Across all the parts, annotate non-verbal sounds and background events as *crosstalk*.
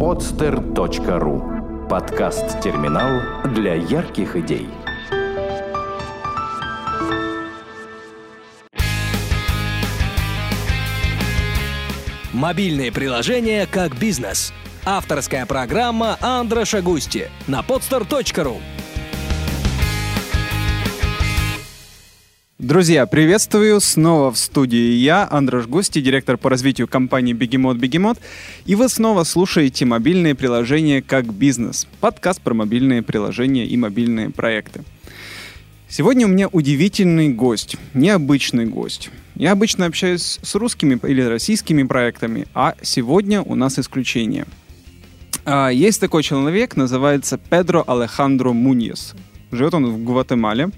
podster.ru Подкаст-терминал для ярких идей. Мобильные приложения как бизнес. Авторская программа Андроша Густи на podster.ru Друзья, приветствую! Снова в студии я, Андрош Густи, директор по развитию компании Бегемот Бегемот, и вы снова слушаете мобильные приложения как бизнес. Подкаст про мобильные приложения и мобильные проекты. Сегодня у меня удивительный гость, необычный гость. Я обычно общаюсь с русскими или российскими проектами, а сегодня у нас исключение. А, есть такой человек, называется Педро Алехандро Муньес. Живет он в Гватемале.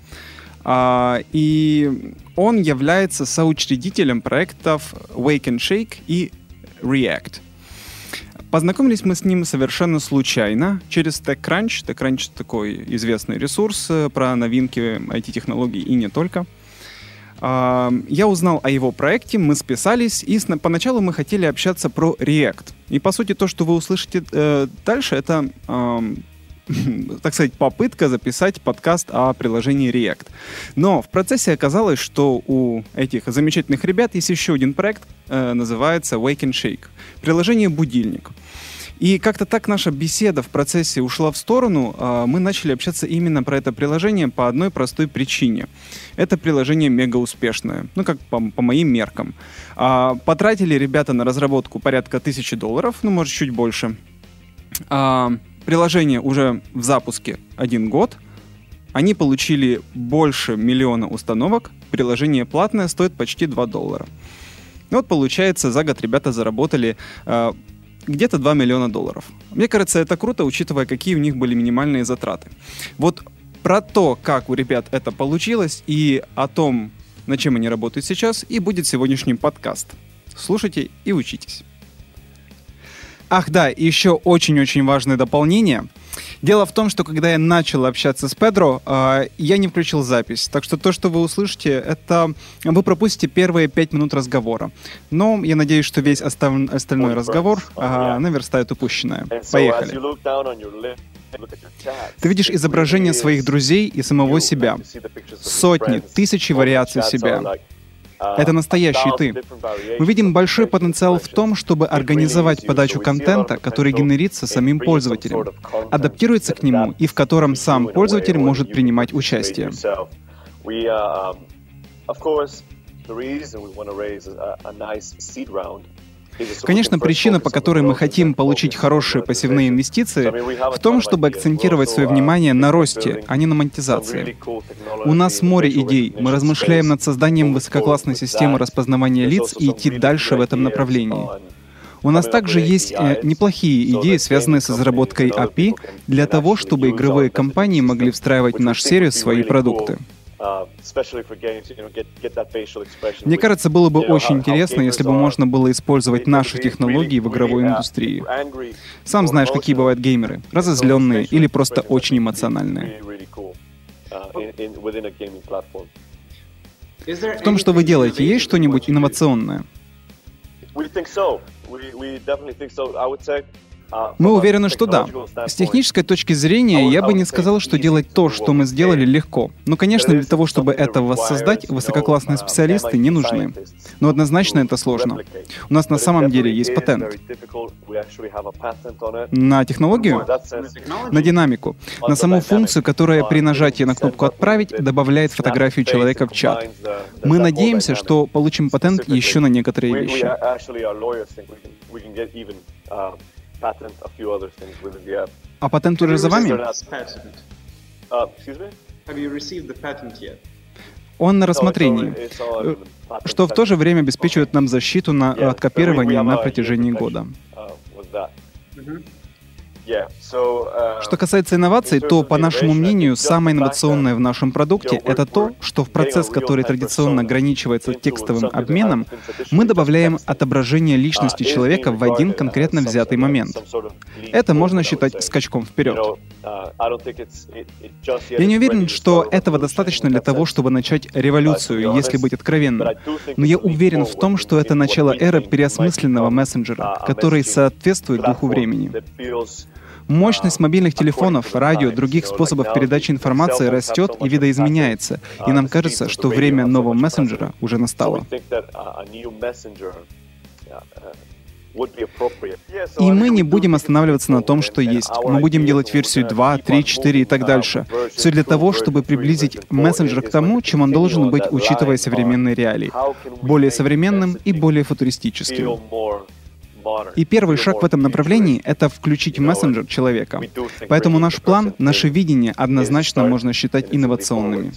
А, и он является соучредителем проектов Wake and Shake и React. Познакомились мы с ним совершенно случайно через TechCrunch. TechCrunch — такой известный ресурс э, про новинки IT-технологий и не только. А, я узнал о его проекте, мы списались, и поначалу мы хотели общаться про React. И, по сути, то, что вы услышите э, дальше, это *laughs* так сказать, попытка записать подкаст о приложении React. Но в процессе оказалось, что у этих замечательных ребят есть еще один проект, э, называется Wake and Shake. Приложение «Будильник». И как-то так наша беседа в процессе ушла в сторону. Э, мы начали общаться именно про это приложение по одной простой причине. Это приложение мега успешное, ну как по, по моим меркам. А, потратили ребята на разработку порядка тысячи долларов, ну может чуть больше. Приложение уже в запуске один год. Они получили больше миллиона установок. Приложение платное стоит почти 2 доллара. И вот получается, за год ребята заработали э, где-то 2 миллиона долларов. Мне кажется, это круто, учитывая, какие у них были минимальные затраты. Вот про то, как у ребят это получилось и о том, над чем они работают сейчас, и будет сегодняшний подкаст. Слушайте и учитесь. Ах да, еще очень-очень важное дополнение. Дело в том, что когда я начал общаться с Педро, э, я не включил запись. Так что то, что вы услышите, это вы пропустите первые пять минут разговора. Но я надеюсь, что весь остав... остальной разговор э, наверстает упущенное. Поехали. Ты видишь изображение своих друзей и самого себя. Сотни, тысячи вариаций себя. Это настоящий ты. Мы видим большой потенциал в том, чтобы организовать подачу контента, который генерится самим пользователем, адаптируется к нему и в котором сам пользователь может принимать участие. Конечно, причина, по которой мы хотим получить хорошие пассивные инвестиции, в том, чтобы акцентировать свое внимание на росте, а не на монетизации. У нас море идей. Мы размышляем над созданием высококлассной системы распознавания лиц и идти дальше в этом направлении. У нас также есть э, неплохие идеи, связанные с разработкой API, для того, чтобы игровые компании могли встраивать в наш сервис свои продукты. Мне кажется, было бы очень интересно, если бы можно было использовать наши технологии в игровой индустрии. Сам знаешь, какие бывают геймеры. Разозленные или просто очень эмоциональные. В том, что вы делаете, есть что-нибудь инновационное? Мы уверены, что да. С технической точки зрения, я бы не сказал, что делать то, что мы сделали, легко. Но, конечно, для того, чтобы это воссоздать, высококлассные специалисты не нужны. Но однозначно это сложно. У нас на самом деле есть патент. На технологию? На динамику. На саму функцию, которая при нажатии на кнопку «Отправить» добавляет фотографию человека в чат. Мы надеемся, что получим патент еще на некоторые вещи patent a few other things within the app. А патент уже за вами? Uh, Have you received the patent yet? Он на рассмотрении, что в то же время обеспечивает нам защиту на, от копирования на протяжении года. Uh, Что касается инноваций, то, по нашему мнению, самое инновационное в нашем продукте — это то, что в процесс, который традиционно ограничивается текстовым обменом, мы добавляем отображение личности человека в один конкретно взятый момент. Это можно считать скачком вперед. Я не уверен, что этого достаточно для того, чтобы начать революцию, если быть откровенным. Но я уверен в том, что это начало эры переосмысленного мессенджера, который соответствует духу времени. Мощность мобильных телефонов, радио, других способов передачи информации растет и видоизменяется, и нам кажется, что время нового мессенджера уже настало. И мы не будем останавливаться на том, что есть. Мы будем делать версию 2, 3, 4 и так дальше. Все для того, чтобы приблизить мессенджер к тому, чем он должен быть, учитывая современные реалии. Более современным и более футуристическим. И первый шаг в этом направлении — это включить мессенджер человека. Поэтому наш план, наше видение однозначно можно считать инновационными.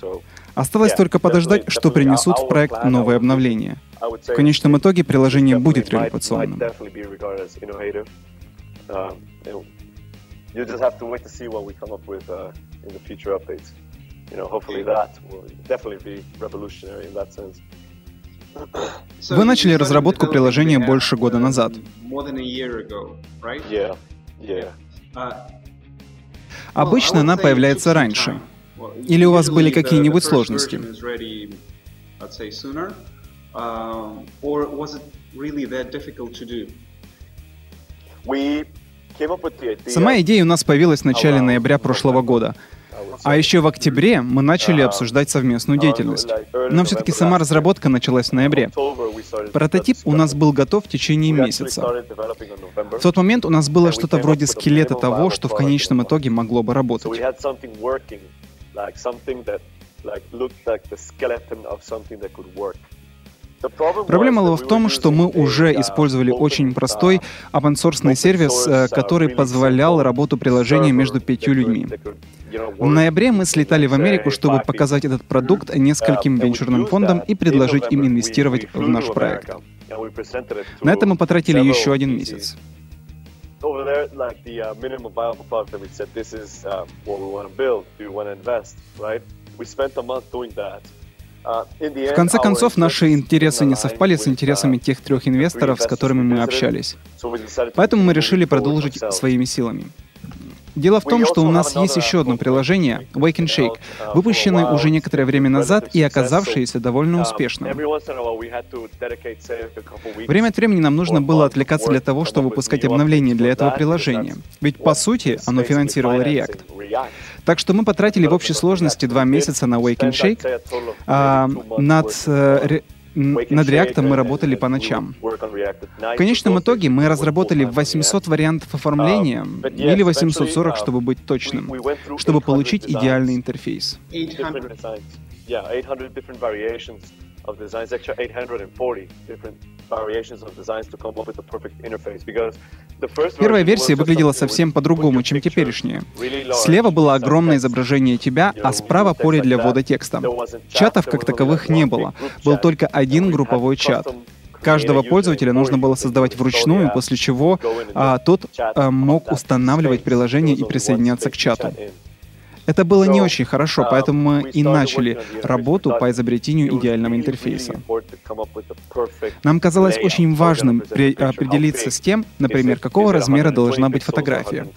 Осталось только подождать, что принесут в проект новые обновления. В конечном итоге приложение будет революционным. You know, hopefully that will definitely be revolutionary in that sense. Вы начали разработку приложения больше года назад. Обычно она появляется раньше. Или у вас были какие-нибудь сложности? Сама идея у нас появилась в начале ноября прошлого года. А еще в октябре мы начали обсуждать совместную деятельность. Но все-таки сама разработка началась в ноябре. Прототип у нас был готов в течение месяца. В тот момент у нас было что-то вроде скелета того, что в конечном итоге могло бы работать. Проблема была в том, что мы уже использовали очень простой open сервис, э, который позволял работу приложения между пятью людьми. В ноябре мы слетали в Америку, чтобы показать этот продукт нескольким венчурным фондам и предложить им инвестировать в наш проект. На это мы потратили еще один месяц. uh, uh. В конце концов, наши интересы не совпали с интересами тех трех инвесторов, с которыми мы общались. Поэтому мы решили продолжить своими силами. Дело в том, что у нас есть еще одно приложение, Wake and Shake, выпущенное уже некоторое время назад и оказавшееся довольно успешным. Время от времени нам нужно было отвлекаться для того, чтобы выпускать обновления для этого приложения. Ведь, по сути, оно финансировало React. Так что мы потратили в общей сложности два месяца на Wake and Shake. А, над э, над React мы работали по ночам. В конечном итоге мы разработали 800 вариантов оформления, или 840, чтобы быть точным, чтобы получить идеальный интерфейс. 800. Первая версия выглядела совсем по-другому, чем теперешняя. Слева было огромное изображение тебя, а справа поле для ввода текста. Чатов как таковых не было. Был только один групповой чат. Каждого пользователя нужно было создавать вручную, после чего а, тот а, мог устанавливать приложение и присоединяться к чату. Это было не очень хорошо, uh, поэтому мы и начали работу по изобретению идеального интерфейса. Нам казалось очень важным определиться с тем, например, какого размера должна быть фотография.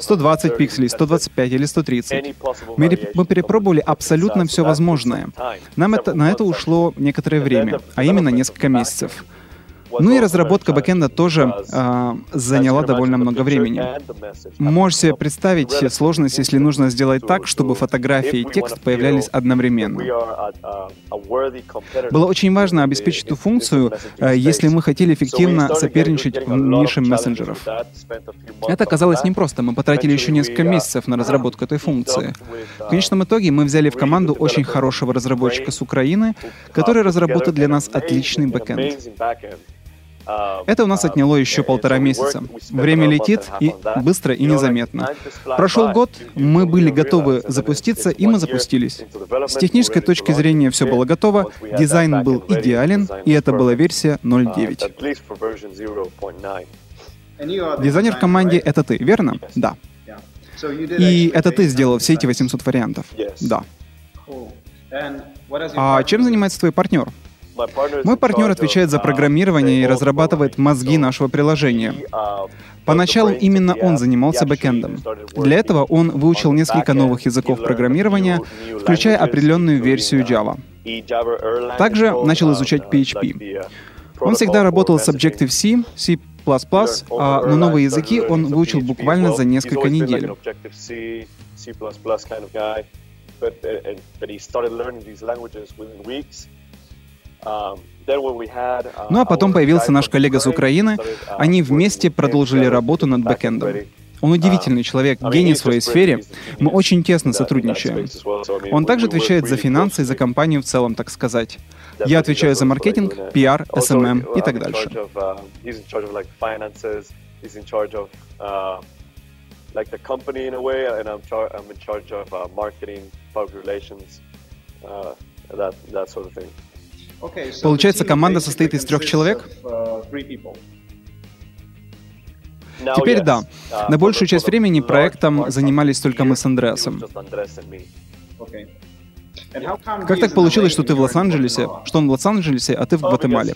120 пикселей, 125 или 130. Мы, мы перепробовали абсолютно все возможное. Нам это, на это ушло некоторое время, а именно несколько месяцев. Ну и разработка бэкэнда тоже э, заняла довольно много времени. Можете себе представить сложность, если нужно сделать так, чтобы фотографии и текст появлялись одновременно. Было очень важно обеспечить эту функцию, э, если мы хотели эффективно соперничать в нише мессенджеров. Это оказалось непросто. Мы потратили еще несколько месяцев на разработку этой функции. В конечном итоге мы взяли в команду очень хорошего разработчика с Украины, который разработал для нас отличный бэкэнд. Это у нас отняло еще полтора месяца. Время летит и быстро и незаметно. Прошел год, мы были готовы запуститься, и мы запустились. С технической точки зрения все было готово, дизайн был идеален, и это была версия 0.9. Дизайнер в команде — это ты, верно? Да. И это ты сделал все эти 800 вариантов? Да. А чем занимается твой партнер? Мой партнер отвечает за программирование и разрабатывает мозги нашего приложения. Поначалу именно он занимался бэкэндом. Для этого он выучил несколько новых языков программирования, включая определенную версию Java. Также начал изучать PHP. Он всегда работал с Objective-C, C++, а на новые языки он выучил буквально за несколько недель. Um, ну а потом появился наш коллега с Украины. Они вместе продолжили работу над бэкэндом. Он удивительный человек, гений в своей сфере. Мы очень тесно сотрудничаем. Он также отвечает за финансы и за компанию в целом, так сказать. Я отвечаю за маркетинг, пиар, SMM и так дальше. like the company in a way, and I'm, char- I'm in charge of uh, marketing, public relations, uh, that, that sort of thing. Получается, команда состоит из трех человек? Теперь да. На большую часть времени проектом занимались только мы с Андреасом. Как так получилось, что ты в Лос-Анджелесе, что он в Лос-Анджелесе, а ты в Гватемале?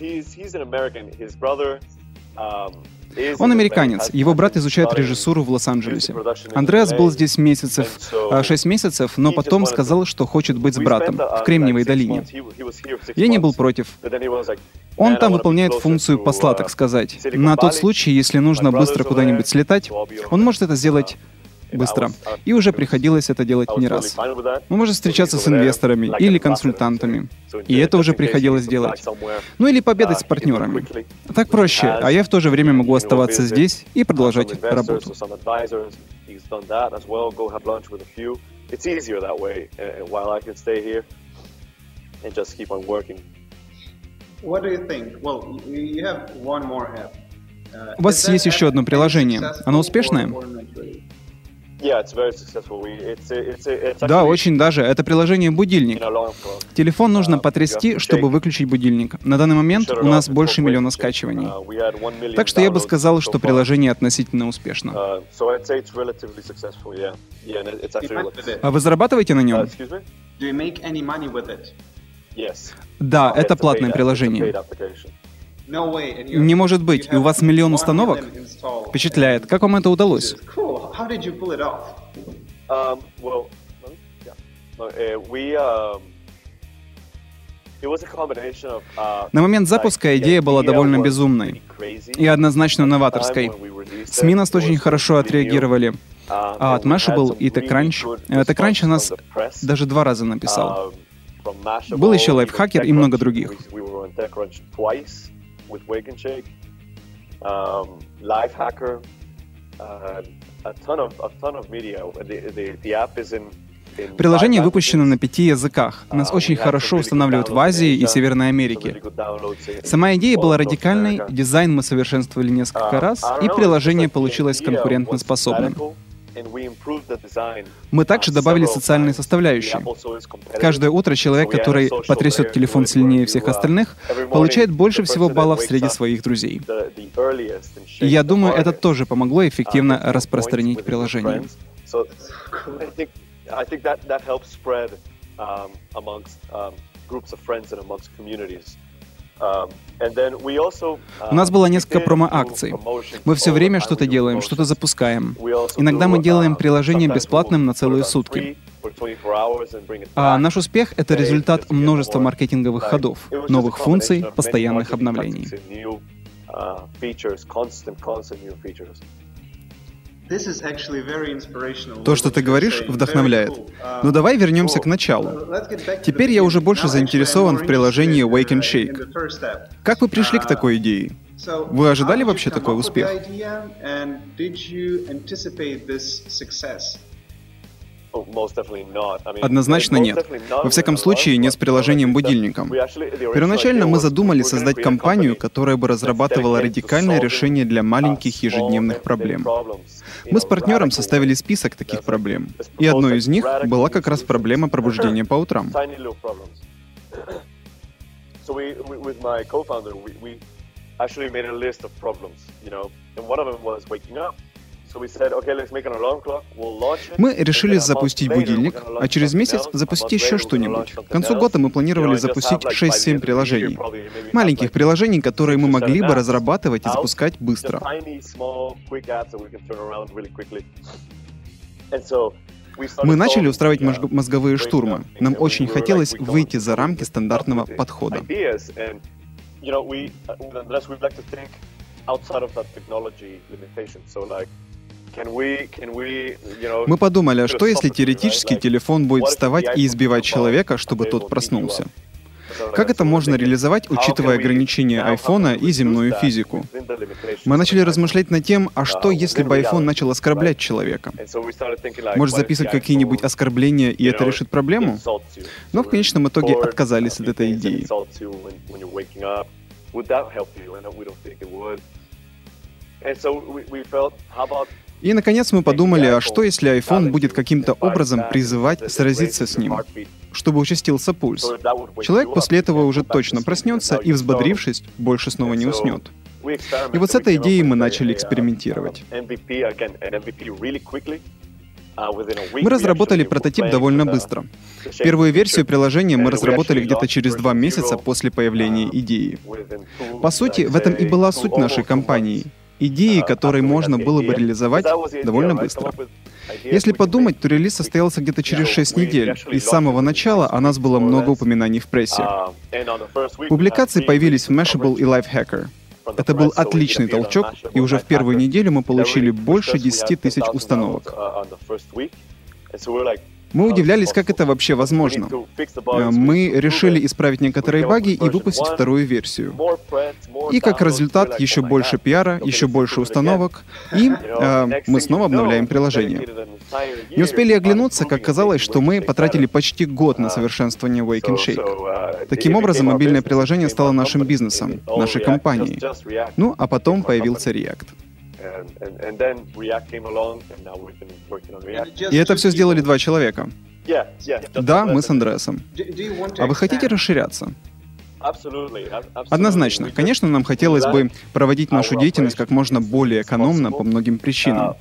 Он американец, его брат изучает режиссуру в Лос-Анджелесе. Андреас был здесь месяцев, а, шесть месяцев, но потом сказал, что хочет быть с братом в Кремниевой долине. Я не был против. Он там выполняет функцию посла, так сказать. На тот случай, если нужно быстро куда-нибудь слетать, он может это сделать быстро. И уже приходилось это делать не раз. Мы можем встречаться с инвесторами или консультантами. И это уже приходилось делать. Ну или победать с партнерами. Так проще, а я в то же время могу оставаться здесь и продолжать работу. It's easier that way, uh, while I can stay here and just keep on working. What do you think? Well, you have one more app. Uh, У вас есть еще одно приложение. Оно успешное? Да, очень даже. Это приложение «Будильник». Телефон нужно uh, потрясти, чтобы выключить будильник. На данный момент у нас больше миллиона скачиваний. Uh, так что я бы сказал, что приложение относительно успешно. Uh, а вы зарабатываете на нем? Да, это платное приложение. Не может быть. И у вас миллион установок? Впечатляет. Как вам это удалось? Um, uh, um, uh, На момент запуска идея была довольно безумной и однозначно новаторской. СМИ нас очень хорошо отреагировали. Um, а от Mashable и TechCrunch... TechCrunch нас даже два раза написал. Был еще лайфхакер и много других Приложение выпущено на пяти языках. Нас uh, очень хорошо устанавливают в Азии и Северной Америке. Сама идея была радикальной, дизайн мы совершенствовали несколько uh, раз, и приложение получилось конкурентоспособным. Мы также добавили социальные составляющие. Каждое утро человек, который потрясет телефон сильнее всех остальных, получает больше всего баллов среди своих друзей. И я думаю, это тоже помогло эффективно распространить приложение. groups of friends and amongst communities. Um, uh, У нас было несколько промо-акций. Мы все время что-то делаем, что-то запускаем. Иногда мы делаем uh, приложение бесплатным на целые сутки. А наш успех — это результат множества маркетинговых ходов, новых функций, постоянных обновлений. То, что ты говоришь, вдохновляет. Но давай вернемся к началу. Теперь я уже больше заинтересован в приложении Wake and Shake. Как вы пришли к такой идее? Вы ожидали вообще такой успех? Однозначно нет. Во всяком случае, не с приложением будильником. Первоначально мы задумали создать компанию, которая бы разрабатывала радикальное решение для маленьких ежедневных проблем. Мы с партнером составили список таких проблем, и одной из них была как раз проблема пробуждения по утрам. *coughs* *coughs* actually made a list of problems, you know, and one of them was waking up. Мы решили запустить будильник, а через месяц запустить еще что-нибудь. К концу года мы планировали запустить like, by the 6-7 end of the year, приложений. Маленьких приложений, которые мы могли бы разрабатывать и запускать быстро. Мы начали устраивать uh, мозг- мозговые штурмы. Нам очень хотелось выйти за рамки стандартного подхода. uh, outside of that technology limitation. So, like, Мы подумали, а что если теоретически телефон будет вставать и избивать человека, чтобы тот проснулся? Как это можно реализовать, учитывая ограничения айфона и земную физику? Мы начали размышлять над тем, а что если бы iPhone начал оскорблять человека? Может записывать какие-нибудь оскорбления, и это решит проблему? Но в конечном итоге отказались от этой идеи. И, наконец, мы подумали, а что если iPhone будет каким-то образом призывать сразиться с ним, чтобы участился пульс? Человек после этого уже точно проснется и, взбодрившись, больше снова не уснет. И вот с этой идеей мы начали экспериментировать. Мы разработали прототип довольно быстро. Первую версию приложения мы разработали где-то через два месяца после появления идеи. По сути, в этом и была суть нашей компании. Идеи, которые можно было бы реализовать довольно быстро. Если подумать, то релиз состоялся где-то через 6 недель, и с самого начала о нас было много упоминаний в прессе. Публикации появились в Mashable и Lifehacker. Это был отличный толчок, и уже в первую неделю мы получили больше 10 тысяч установок. Мы удивлялись, как это вообще возможно. Э, Мы решили исправить некоторые баги и выпустить вторую версию. И как результат еще больше пиара, еще больше установок, и э, мы снова обновляем приложение. Не успели оглянуться, как казалось, что мы потратили почти год на совершенствование Wake and Shake. Таким образом, мобильное приложение стало нашим бизнесом, нашей компанией. Ну, а потом появился React. И это все сделали два человека. Да, мы с Андреасом. А вы хотите расширяться? Однозначно. Конечно, нам хотелось бы проводить нашу деятельность как можно более экономно по многим причинам.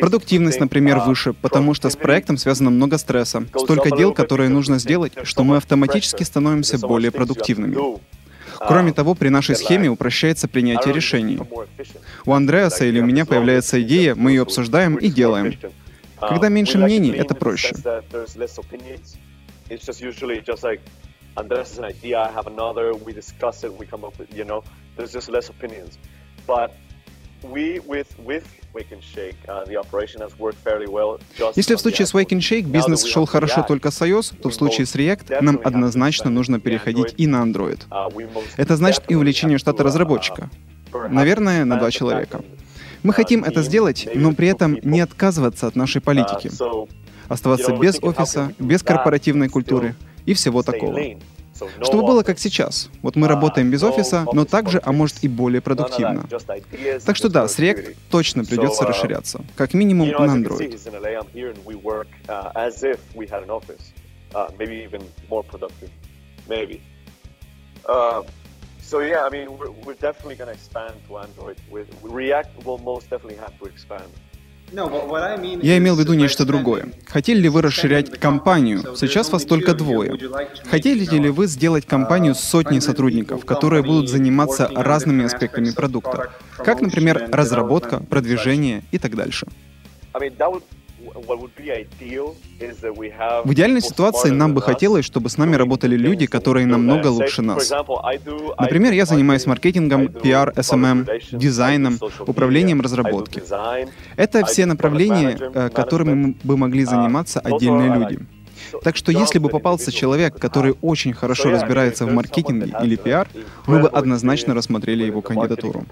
Продуктивность, например, выше, потому что с проектом связано много стресса, столько дел, которые нужно сделать, что мы автоматически становимся более продуктивными. Кроме того, при нашей схеме упрощается принятие решений. У Андреаса или у меня появляется идея, мы ее обсуждаем и делаем. Когда меньше мнений, это проще. Andres has an idea, I have another, we discuss it, we come up with, you know, there's just less opinions. But we, with, with Wake and Shake, uh, the operation has worked fairly well. Just Если в случае с Wake and Shake бизнес шел хорошо только с iOS, то в случае с React нам однозначно нужно переходить и на Android. Uh, Это значит и увеличение штата uh, разработчика. Наверное, на два человека. Мы uh, хотим это сделать, но при этом не отказываться от нашей политики. Uh, Оставаться без офиса, без корпоративной культуры и всего такого. Чтобы было как сейчас. Вот мы работаем без офиса, но также, а может и более продуктивно. Так что да, с React точно придется uh, расширяться. Как минимум на Android. uh. Uh, even more productive. Maybe. Uh, so yeah, I mean, we're, we're definitely going to expand to Android. With React, will most definitely have to expand. Я имел в виду нечто другое. Хотели ли вы расширять компанию? Сейчас вас только двое. Хотели ли вы сделать компанию с сотней сотрудников, которые будут заниматься разными аспектами продукта? Как, например, разработка, продвижение и так дальше. I mean, that would, В идеальной ситуации нам бы хотелось, чтобы с нами работали люди, которые намного лучше нас. Например, я занимаюсь маркетингом, пиар, relations, дизайном, управлением разработки. Это все направления, э, которыми бы могли Uh, заниматься отдельные люди. Так что если бы попался человек, который очень хорошо разбирается в маркетинге или пиар, мы бы однозначно рассмотрели его кандидатуру.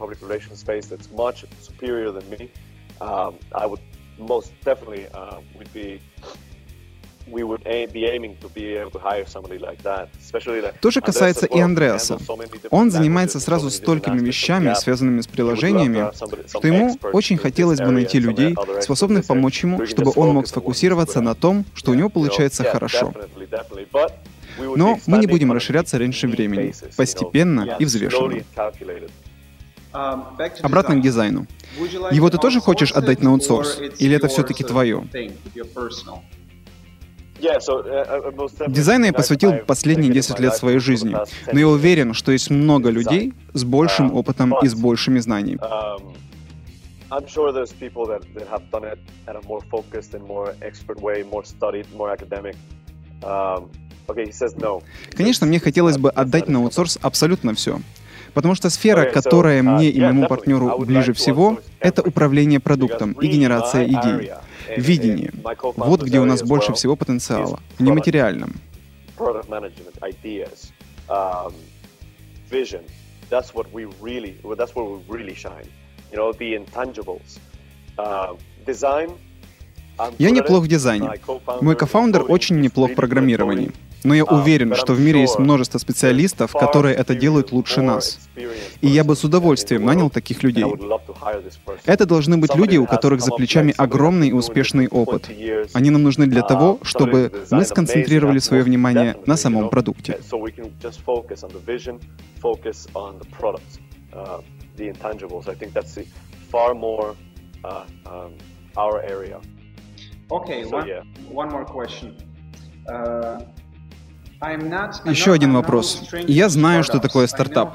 Um, most definitely uh, would be we would a- be aiming to be able to hire somebody like that, especially like То же касается и Андреаса. Он занимается сразу столькими вещами, связанными с приложениями, что ему очень хотелось бы найти людей, способных помочь ему, чтобы он мог сфокусироваться на том, что у него получается хорошо. Но мы не будем расширяться раньше времени, постепенно и взвешенно. Обратно к дизайну. Его ты тоже хочешь отдать на аутсорс? Или это все-таки твое? Дизайну я посвятил последние 10 лет своей жизни, но я уверен, что есть много людей с большим опытом и с большими знаниями. I'm sure there's people that, that have done it at a more focused and more expert way, more studied, more academic. Um, okay, he says no. Конечно, мне хотелось бы отдать на аутсорс абсолютно все. Потому что сфера, которая uh, мне и моему партнеру ближе всего, это управление продуктом и генерация идей. Видение. Вот где у нас больше всего потенциала. В нематериальном. Um, that's what we really, that's where we really shine. You know, the intangibles. Uh, design. Я неплох в дизайне. Мой кофаундер очень неплох в программировании. Но я уверен, что в мире есть множество специалистов, которые это делают лучше нас. И я бы с удовольствием нанял таких людей. Это должны быть люди, у которых за плечами огромный и успешный опыт. Они нам нужны для того, чтобы мы сконцентрировали свое внимание на самом продукте. Okay, one, one more question. Uh, еще один вопрос. Я знаю, что такое стартап.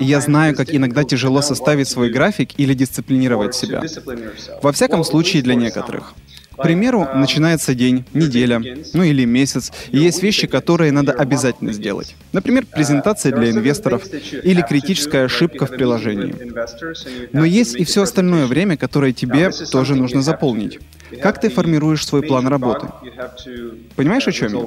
Я знаю, как иногда тяжело составить свой график или дисциплинировать себя. Во всяком случае, для некоторых. К примеру, начинается день, неделя, ну или месяц, и есть вещи, которые надо обязательно сделать. Например, презентация для инвесторов или критическая ошибка в приложении. Но есть и все остальное время, которое тебе тоже нужно заполнить. Как ты формируешь свой план работы? Понимаешь, о чем я?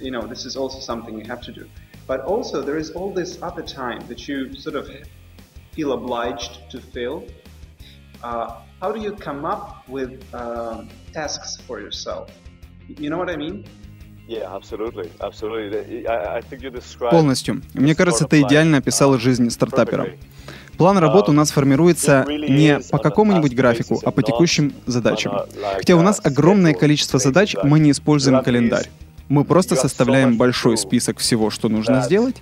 You know, this is also something you have to do. But also there is all this other time that you sort of feel obliged to fill. Uh, how do you come up with uh, tasks for yourself? You know what I mean? Полностью. Мне кажется, ты идеально описал жизнь стартапера. План работы у нас формируется не по какому-нибудь графику, а по текущим задачам. Хотя у нас огромное количество задач, мы не используем календарь. Мы просто составляем большой список всего, что нужно сделать,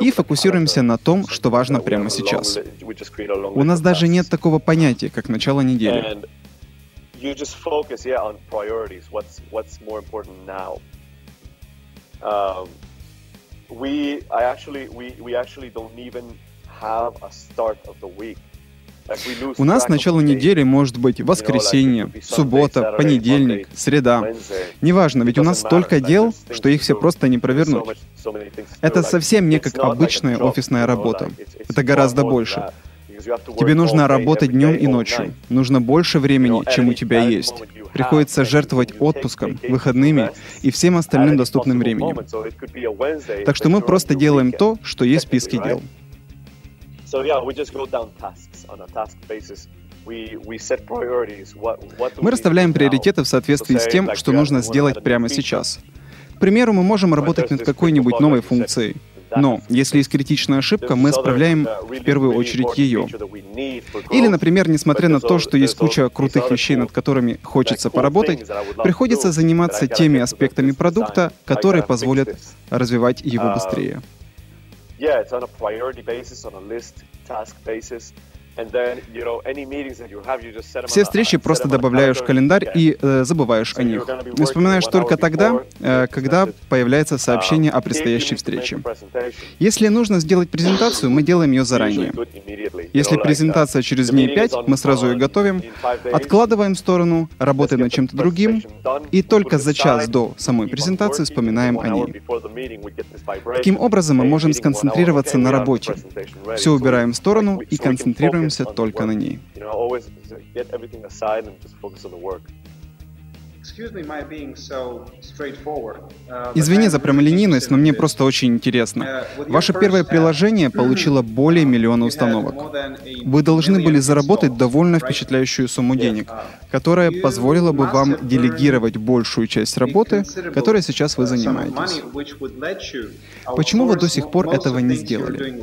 и фокусируемся на том, что важно прямо сейчас. У нас даже нет такого понятия, как начало недели. Um, we, I actually, we, we actually don't even have a start of the week. У нас начало недели может быть воскресенье, суббота, понедельник, среда. Неважно, ведь у нас столько дел, что их все просто не провернуть. Это совсем не как обычная офисная работа. Это гораздо больше. Тебе нужно работать днем и ночью. Нужно больше времени, чем у тебя есть. Приходится жертвовать отпуском, выходными и всем остальным доступным временем. Так что мы просто делаем то, что есть в списке дел. Мы расставляем приоритеты в соответствии с тем, что нужно сделать прямо сейчас. К примеру, мы можем работать над какой-нибудь новой функцией. Но если есть критичная ошибка, мы исправляем в первую очередь ее. Или, например, несмотря на то, что есть куча крутых вещей, над которыми хочется поработать, приходится заниматься теми аспектами продукта, которые позволят развивать его быстрее yeah, it's on a priority basis, on a list, task basis. Все встречи просто добавляешь в календарь и э, забываешь о них. И вспоминаешь только тогда, э, когда появляется сообщение о предстоящей встрече. Если нужно сделать презентацию, мы делаем ее заранее. Если презентация через дней 5, мы сразу ее готовим, откладываем в сторону, работаем над чем-то другим, и только за час до самой презентации вспоминаем о ней. Таким образом, мы можем сконцентрироваться на работе. Все убираем в сторону и концентрируемся концентрируемся только на ней. Uh, Извини за прямолинейность, но мне просто очень интересно. Uh, Ваше первое приложение *clears throat* получило более миллиона установок. Вы должны были заработать довольно впечатляющую сумму денег, uh, которая позволила бы вам делегировать большую часть работы, которой сейчас вы занимаетесь. Почему вы до сих пор этого не сделали?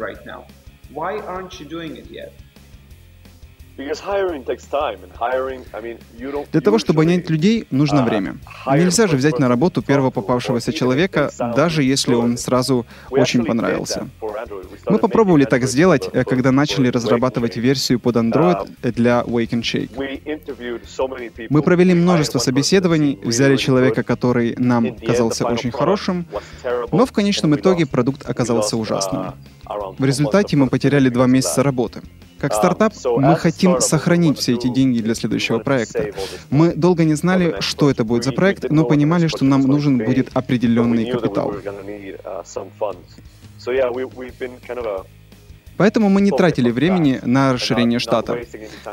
Для того, чтобы нанять людей, нужно uh, время. Нельзя же взять на работу первого попавшегося человека, даже если он сразу очень понравился. Мы попробовали так сделать, когда начали разрабатывать версию под Android Um, для Wake and Shake. Мы провели множество was взяли человека, который нам казался очень хорошим, но в конечном итоге продукт оказался ужасным. uh, around В результате мы потеряли два месяца работы. Как Um, стартап мы хотим сохранить все эти деньги для следующего проекта. Мы долго не знали, что это будет за проект, но понимали, что нам нужен будет определенный капитал. Поэтому мы не тратили времени на расширение штата.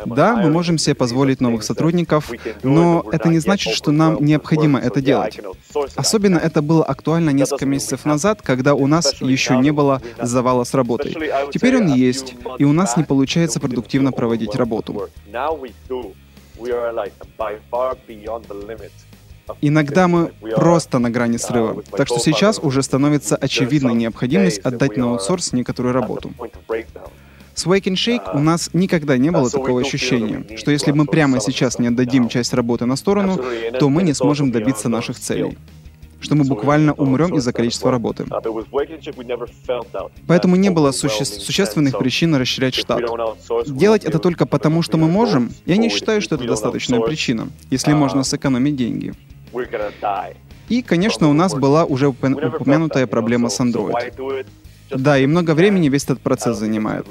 Да, мы можем себе позволить новых сотрудников, но это не значит, что нам необходимо это делать. Особенно это было актуально несколько месяцев назад, когда у нас еще не было завала с работой. Теперь он есть, и у нас не получается продуктивно проводить работу. we are like by far beyond the limit Иногда мы просто на грани срыва. Так что сейчас уже становится очевидной необходимость отдать на аутсорс некоторую работу. С Wake and Shake у нас никогда не было такого ощущения, что если мы прямо сейчас не отдадим часть работы на сторону, то мы не сможем добиться наших целей. Что мы буквально умрем из-за количества работы. Поэтому не было суще- существенных причин расширять штат. Делать это только потому, что мы можем, я не считаю, что это достаточная причина, если можно сэкономить деньги. И, конечно, у нас была уже упомянутая проблема с Android. Да, и много времени весь этот процесс занимает.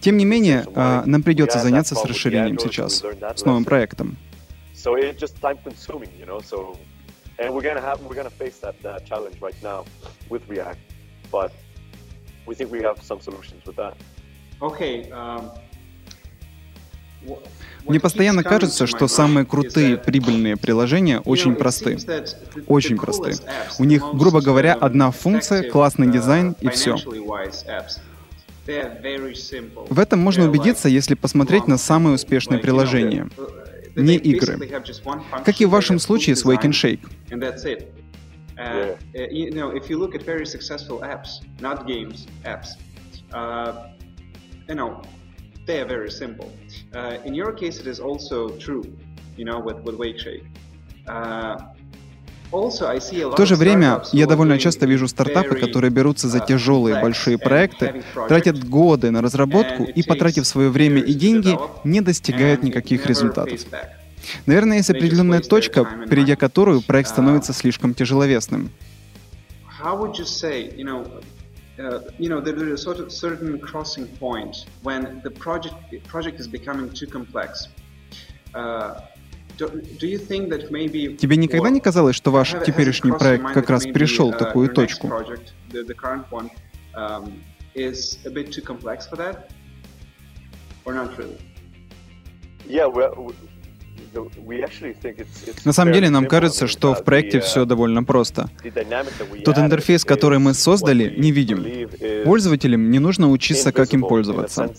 Тем не менее, а, нам придется заняться с расширением сейчас, с новым проектом. So it's just time consuming, you know. So, and we're gonna have we're gonna face that, that challenge right now with React, but we think we have some solutions with that. Okay. um, Мне постоянно кажется, что самые крутые прибыльные приложения очень просты. Очень просты. У них, грубо говоря, um, одна функция, классный uh, дизайн и все. В этом можно убедиться, если посмотреть на самые успешные приложения. uh, не игры. Как и в вашем случае с Wake and Shake. Uh, uh, uh, they are very simple. Uh, in your case, it is also true, you know, with, with Wake Shake. Uh, В то же время я довольно часто вижу стартапы, которые берутся за uh, тяжелые большие проекты, тратят годы на разработку и, потратив свое время и деньги, не достигают никаких результатов. Наверное, есть определенная точка, перейдя которую проект А, становится слишком тяжеловесным. how would you say, you know, uh, you know, there is a sort of certain crossing point when the project project is becoming too complex. Uh, do, do you think that maybe Тебе никогда не казалось, что ваш Have- has it теперешний crossed your проект mind как that раз maybe, перешел uh, такую your next точку? project, the, the current one, um, is a bit too complex for that, or not really? Yeah, На самом деле нам кажется, что в проекте uh, все довольно просто. Тот интерфейс, который мы создали, не видим. Пользователям не нужно учиться, как им пользоваться.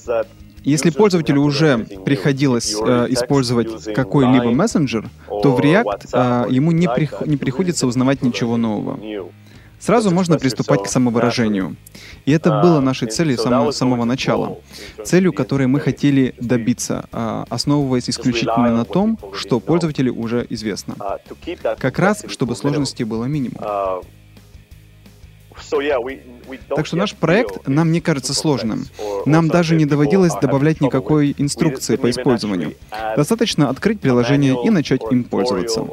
Если пользователю уже приходилось э, использовать какой-либо мессенджер, то в React э, ему не, прих- не приходится узнавать ничего нового. Сразу можно приступать к самовыражению. И это Uh, было нашей целью с самого, самого начала. Целью, которой мы хотели добиться, а, основываясь исключительно на том, что пользователю уже известно. that Как раз, чтобы сложности было минимум. Так что наш проект нам не кажется сложным. Нам даже не доводилось добавлять никакой инструкции по использованию. Достаточно открыть приложение и начать им пользоваться.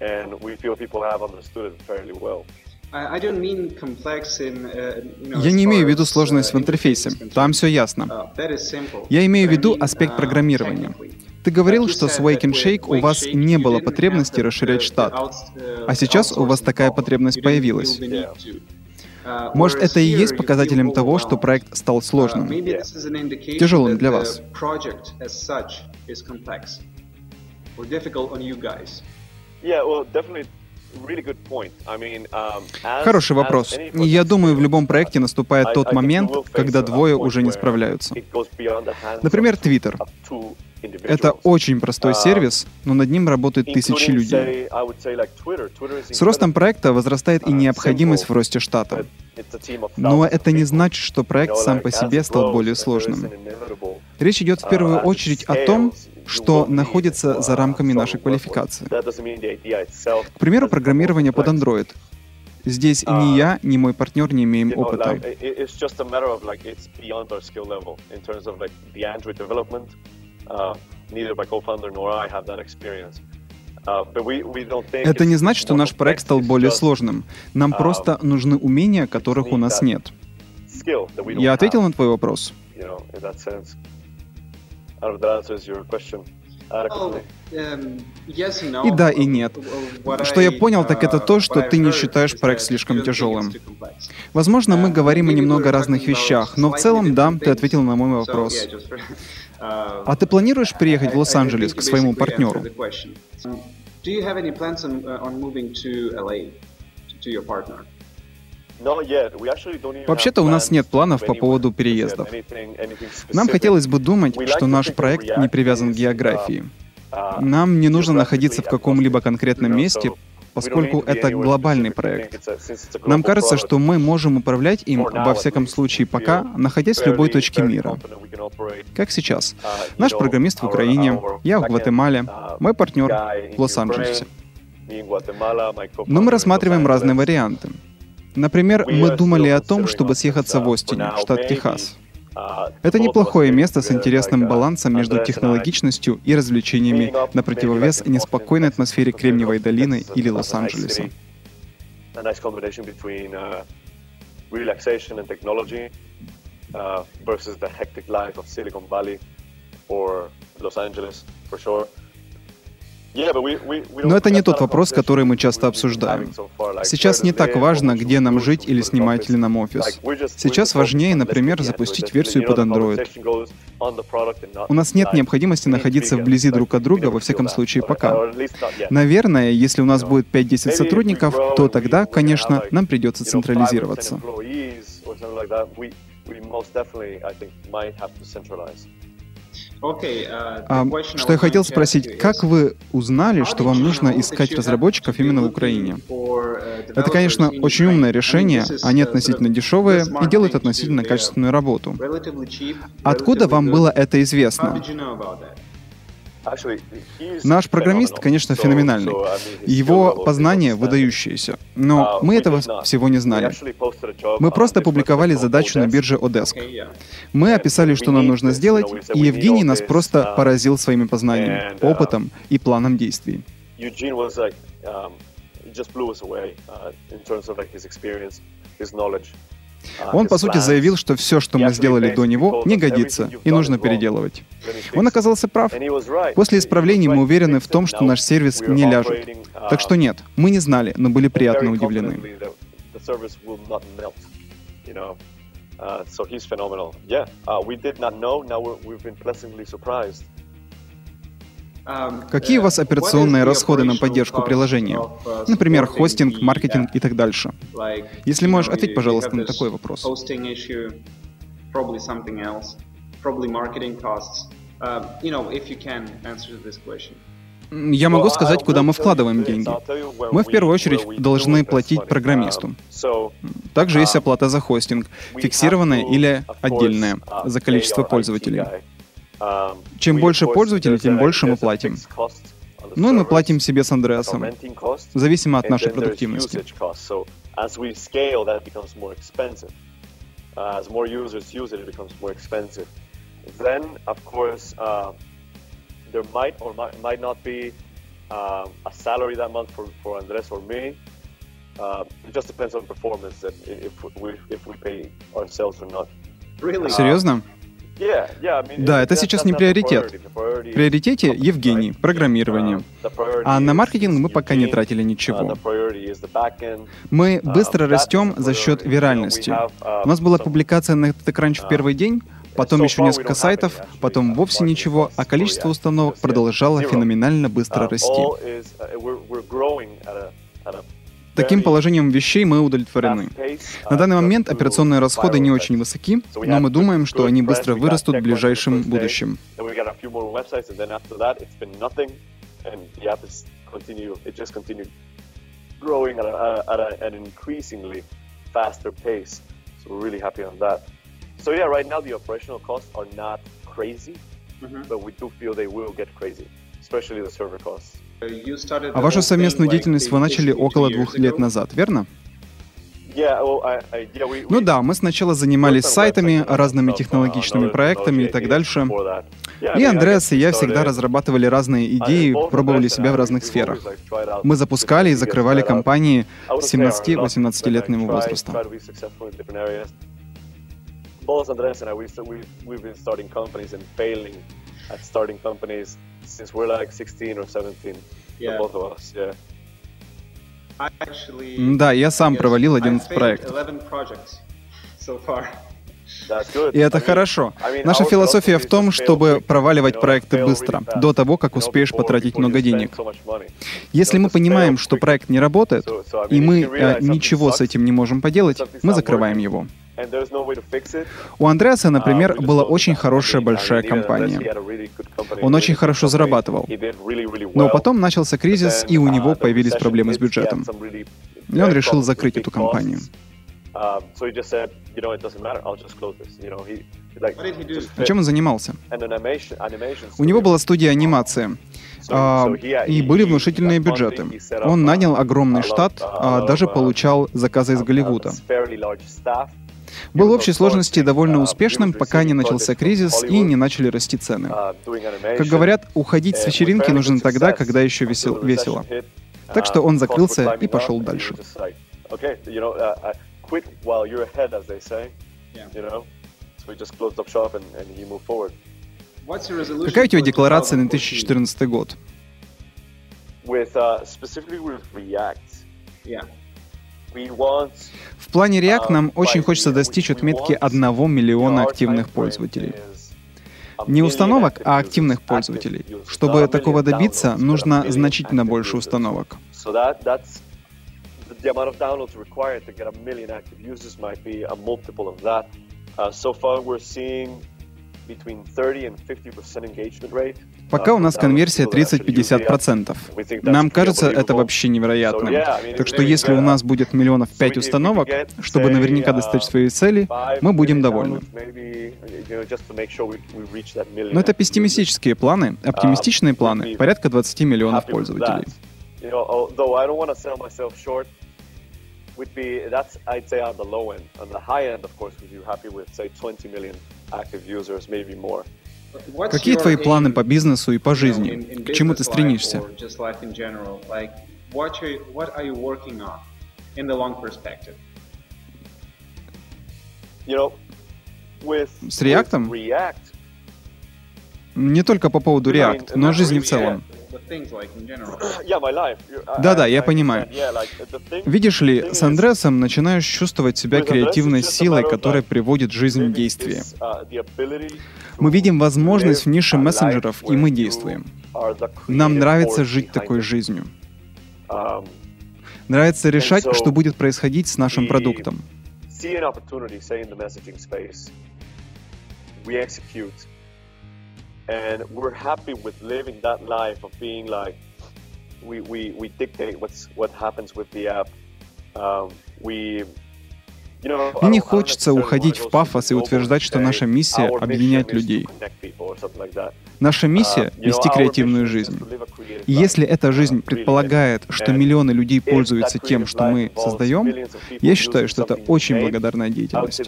And we feel people have understood it fairly well. I, I don't mean complex in, uh, you know, Я не имею в виду сложность в uh, интерфейсе. Там все ясно. Uh. Я имею в виду аспект uh, программирования. Ты говорил, что с Wake and Shake у вас не было потребности расширять штат. uh, А сейчас у вас такая потребность появилась. Uh, Может, это и есть показателем того, что проект стал Uh, сложным. Тяжелым для вас. Um, Хороший вопрос. я думаю, в любом проекте наступает тот момент, когда двое уже не справляются. Например, Twitter. Это очень простой сервис, но над ним работают тысячи людей. С ростом проекта возрастает и необходимость в росте штата. Но это не значит, что проект сам по себе стал более сложным. Речь идет в первую очередь о том, что находится за рамками нашей квалификации. К примеру, программирование под Android. Здесь ни я, ни мой партнер не имеем опыта. Это не значит, что наш проект стал более сложным. Нам просто нужны умения, которых у нас нет. Я ответил на твой вопрос? И да, и нет. Что я понял, так это то, что ты не считаешь проект слишком тяжелым. Возможно, мы говорим о немного разных вещах, но в целом, да, ты ответил на мой вопрос. А ты планируешь приехать в Лос-Анджелес к своему партнеру? Вообще-то у нас нет планов по поводу переездов. Нам хотелось бы думать, что наш проект не привязан к географии. Нам не нужно находиться в каком-либо конкретном месте, поскольку это глобальный проект. Нам кажется, что мы можем управлять им, во всяком случае пока, находясь в любой точке мира. Как сейчас. Наш программист в Украине, я в Гватемале, мой партнер в Лос-Анджелесе. Но мы рассматриваем разные варианты. Например, мы думали о том, чтобы съехаться в Остине, штат Техас. Это неплохое место с интересным балансом между технологичностью и развлечениями на противовес неспокойной атмосфере Кремниевой долины или Лос-Анджелеса. Uh, versus the hectic life of Silicon Valley or Los Angeles, for sure. Но это не тот вопрос, который мы часто обсуждаем. Сейчас не так важно, где нам жить или снимать ли нам офис. Сейчас важнее, например, запустить версию под Android. У нас нет необходимости находиться вблизи друг от друга, во всяком случае, пока. Наверное, если у нас будет 5-10 сотрудников, то тогда, конечно, нам придется централизироваться. А, что я хотел спросить, как вы узнали, что вам нужно искать разработчиков именно в Украине? Uh, Это, конечно, очень умное решение, они относительно дешевые и делают относительно качественную работу. Откуда вам было это известно? Наш программист, конечно, феноменальный. Его познание выдающееся. Но мы этого всего не знали. Мы просто опубликовали задачу на бирже Odesk. Мы описали, что нам нужно сделать, и Евгений нас просто поразил своими познаниями, опытом и планом действий. Он, по сути, заявил, что все, что мы сделали до него, не годится и нужно переделывать. Он оказался прав. После исправлений мы уверены в том, что наш сервис не ляжет. Так что нет, мы не знали, но были приятно удивлены. Uh, so he's phenomenal. Yeah, uh, we did not know. Now we've been pleasantly surprised. Какие у вас операционные расходы на поддержку приложения? Например, хостинг, маркетинг и так дальше. Если можешь, ответь, пожалуйста, на такой вопрос. Я могу сказать, куда мы вкладываем деньги. Мы в первую очередь должны платить программисту. Также есть оплата за хостинг, фиксированная или отдельная, за количество пользователей. Чем больше пользователей, тем больше мы платим. Ну и мы платим себе с Андреасом, зависимо от нашей продуктивности. As more users use it, it becomes more expensive. Then, of course, uh, there might or might, might not be uh, a salary that month for, for Andres or me. Uh, it just depends on performance and if we, if we pay ourselves or not. Really? Серьезно? Да, это сейчас не приоритет. В приоритете Евгений, программирование. А на маркетинг мы пока не тратили ничего. Мы быстро растем за счет виральности. У нас была публикация на TechCrunch в первый день, потом еще несколько сайтов, потом вовсе ничего, а количество установок продолжало феноменально быстро расти. Таким положением вещей мы удовлетворены. На данный момент операционные расходы не очень высоки, но мы думаем, что они быстро вырастут в ближайшем будущем. Then we got a few more websites, and then after that, it's been nothing, and the app is continue. It just continued growing at, a, at a, an increasingly faster pace. So we're really happy on that. So yeah, right now the operational costs are not crazy, but we do feel they will get crazy, especially the server costs. А вашу совместную деятельность вы начали около двух лет назад, верно? We, Ну we да, мы сначала занимались сайтами, разными технологичными проектами и так дальше. И Андреас и я всегда разрабатывали разные идеи, пробовали себя в разных сферах. Мы запускали и закрывали компании 17-18-летнего возраста. Both Andreas and I, we've, we've been starting companies and failing at starting companies since we're like 16 or 17. Yeah. Both of us, yeah. I actually, Да, я сам провалил I 11 failed проектов. 11 projects so far. That's good. И это I mean- хорошо. I mean, Наша философия в is том, чтобы проваливать проекты быстро, до того, как успеешь потратить много денег. Если мы понимаем, что проект не работает, и мы э, ничего с этим не можем поделать, мы закрываем его. And there's no way to fix it, У Андреаса, например, uh, была очень хорошая большая компания. Он очень хорошо зарабатывал. Но потом начался кризис, и у uh, него появились проблемы с бюджетом. И он решил закрыть эту компанию. Um, А чем он занимался? У него была студия анимации. А, и были внушительные бюджеты. Он uh, нанял огромный штат, а даже uh, получал заказы из Голливуда. Был в общей сложности довольно uh, успешным, пока не начался кризис и не начали расти цены. uh. Как говорят, уходить с вечеринки нужно тогда, когда еще весел- весело. Так что uh, он закрылся и пошел дальше. uh, uh, Какая у тебя декларация на 2014? 2014 год? With uh, specifically with React, Yeah. В плане React uh, нам очень хочется достичь отметки want, 1 you миллиона активных пользователей. Не установок, а активных пользователей. Чтобы такого добиться, нужно значительно больше установок. So. Uh, far, we're seeing between 30 and 50 percent engagement rate. Пока uh, у нас конверсия people that actually use the app. 30-50%. We think that's Нам кажется это вообще невероятным. Так что если у нас будет миллионов So 5 if we установок, чтобы наверняка uh, достичь своей цели, мы будем довольны. Но это пессимистические планы. Оптимистичные планы — порядка 20 миллионов пользователей. would be that's I'd say on the low end. On the high end, of course, we'd be happy with say 20 million active users, maybe more. Какие твои планы по бизнесу и по жизни? К чему ты стремишься? С React, Не только по поводу React, но жизни в целом. Да-да, я понимаю. understand. Yeah, like, the thing- Видишь ли, с Андресом начинаешь чувствовать себя креативной силой, которая like, приводит жизнь в действие. uh, Мы видим возможность в нише мессенджеров, и мы действуем. Нам нравится жить такой жизнью. Um, Нравится решать, что будет происходить с нашим продуктом. see an opportunity, say in the messaging space, we execute, and we're happy with living that life of being like, we, we, we dictate what's what happens with the app. Um, we, И не хочется уходить в пафос и утверждать, что наша миссия "Our — объединять людей. connect people" or something like that. Наша Uh, миссия вести креативную жизнь. И если эта uh, жизнь предполагает, что миллионы людей пользуются тем, что мы создаем, я считаю, что это очень благодарная деятельность.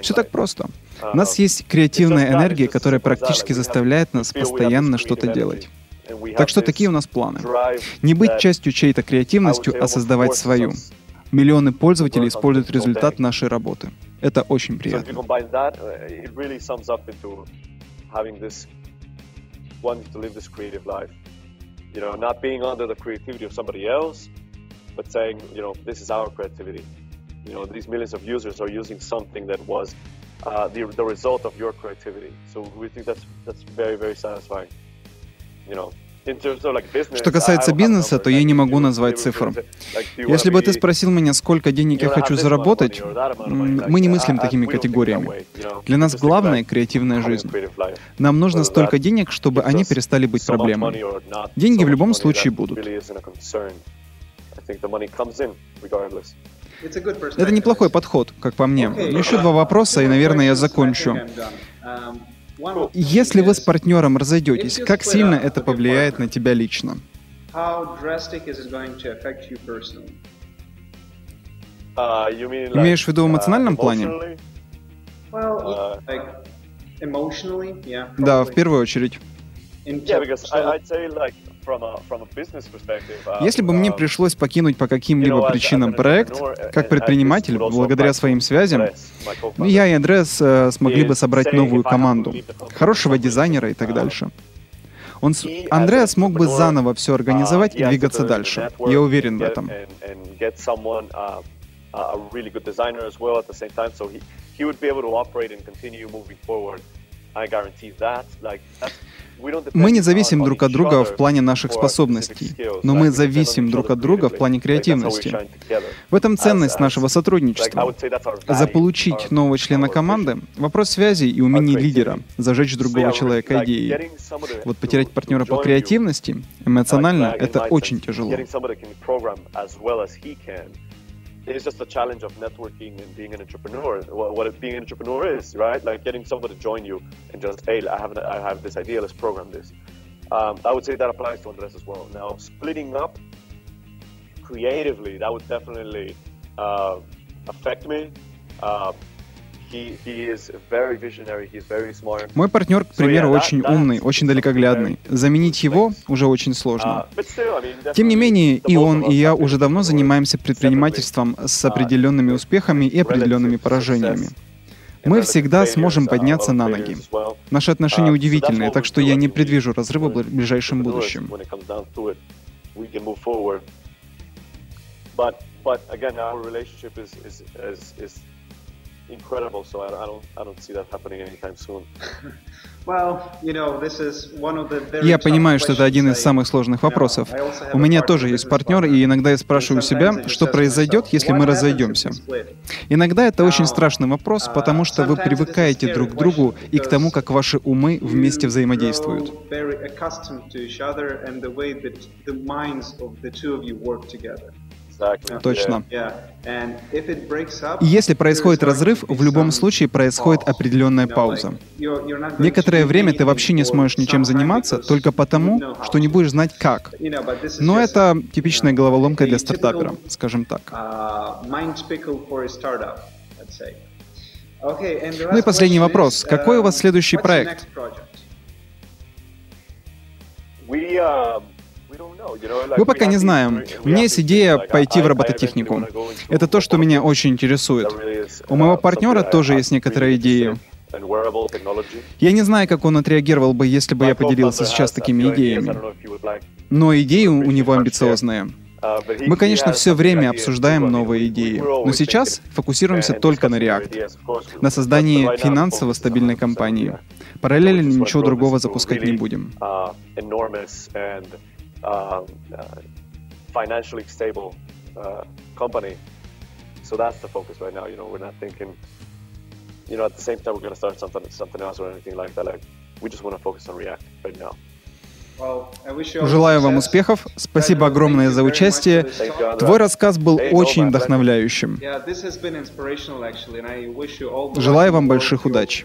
Все так просто. Uh, У нас есть креативная энергия, которая практически заставляет нас постоянно что-то делать. Так что такие у нас планы. Не быть частью чьей-то креативностью, а создавать свою. us. Миллионы пользователей work on используют things all результат day. нашей работы. Это очень So if you приятно. combine that, uh, it really sums up into having this wanting to live this creative life. You know, not being under the creativity of somebody else, but saying, you know, this is our creativity. You know, these millions of users are using something that was uh, the, the result of your creativity. So we think that's that's very very satisfying. You know, Что касается бизнеса, то я не могу назвать цифр. Если бы ты спросил меня, сколько денег я хочу заработать, мы не мыслим такими категориями. Для нас главное — креативная жизнь. Нам нужно столько денег, чтобы они перестали быть проблемой. Деньги в любом случае будут. Это неплохой подход, как по мне. Еще два вопроса, и, наверное, я закончу. Если вы с партнером разойдетесь, как сильно это повлияет на тебя лично? Имеешь в виду в эмоциональном плане? Да, в первую очередь. Если бы мне пришлось покинуть по каким-либо причинам проект, как предприниматель, благодаря своим связям, я и Андреас э, смогли бы собрать новую команду, хорошего дизайнера и так дальше. Он, Андреас смог бы заново все организовать и двигаться дальше. Я уверен в этом. Мы не зависим друг от друга в плане наших способностей, но мы зависим друг от друга в плане креативности. В этом ценность нашего сотрудничества. Заполучить нового члена команды — вопрос связи и умений лидера, зажечь другого человека идеей. Вот потерять партнера по креативности, эмоционально, это очень тяжело. It's just a challenge of networking and being an entrepreneur. What, what being an entrepreneur is, right? Like getting somebody to join you and just, hey, I have, I have this idea, let's program this. Um, I would say that applies to Andres as well. Now, splitting up creatively, that would definitely uh, affect me. Uh, Мой партнер, к примеру, очень умный, очень далекоглядный. Заменить его уже очень сложно. Uh, Тем не менее, и он, и я уже давно занимаемся предпринимательством с uh, определенными успехами и определенными поражениями. Мы всегда сможем подняться на ноги. Наши отношения uh, удивительные, так что я не предвижу разрыва в ближайшем будущем. But, but again, our relationship is, is, is, is incredible. So I, I don't I don't see that happening anytime soon. *laughs* Я понимаю, что это один из самых сложных вопросов. У меня тоже есть партнер, и иногда я спрашиваю себя, что произойдет, если мы разойдемся. Иногда это очень страшный вопрос, потому что вы привыкаете друг к другу и к тому, как ваши умы вместе взаимодействуют. Точно. И если происходит разрыв, в любом случае происходит определенная пауза. Некоторое время ты вообще не сможешь ничем заниматься только потому, что не будешь знать как. Но это типичная головоломка для стартапера, скажем так. Ну и последний вопрос. Какой у вас следующий проект? Мы пока не знаем. У меня есть идея пойти в робототехнику. Это то, что меня очень интересует. У моего партнера тоже есть некоторые идеи. Я не знаю, как он отреагировал бы, если бы я поделился сейчас такими идеями. Но идеи у него амбициозные. Мы, конечно, все время обсуждаем новые идеи, но сейчас фокусируемся только на React, на создании финансово стабильной компании. Параллельно ничего другого запускать не будем. Uh, financially stable uh, company. So that's the focus right now. You know, we're not thinking, you know, at the same time we're going to start something something else or anything like that. Like, we just want to focus on React right now. Желаю вам успехов. Спасибо огромное за участие. Твой рассказ был очень вдохновляющим. Желаю вам больших удач.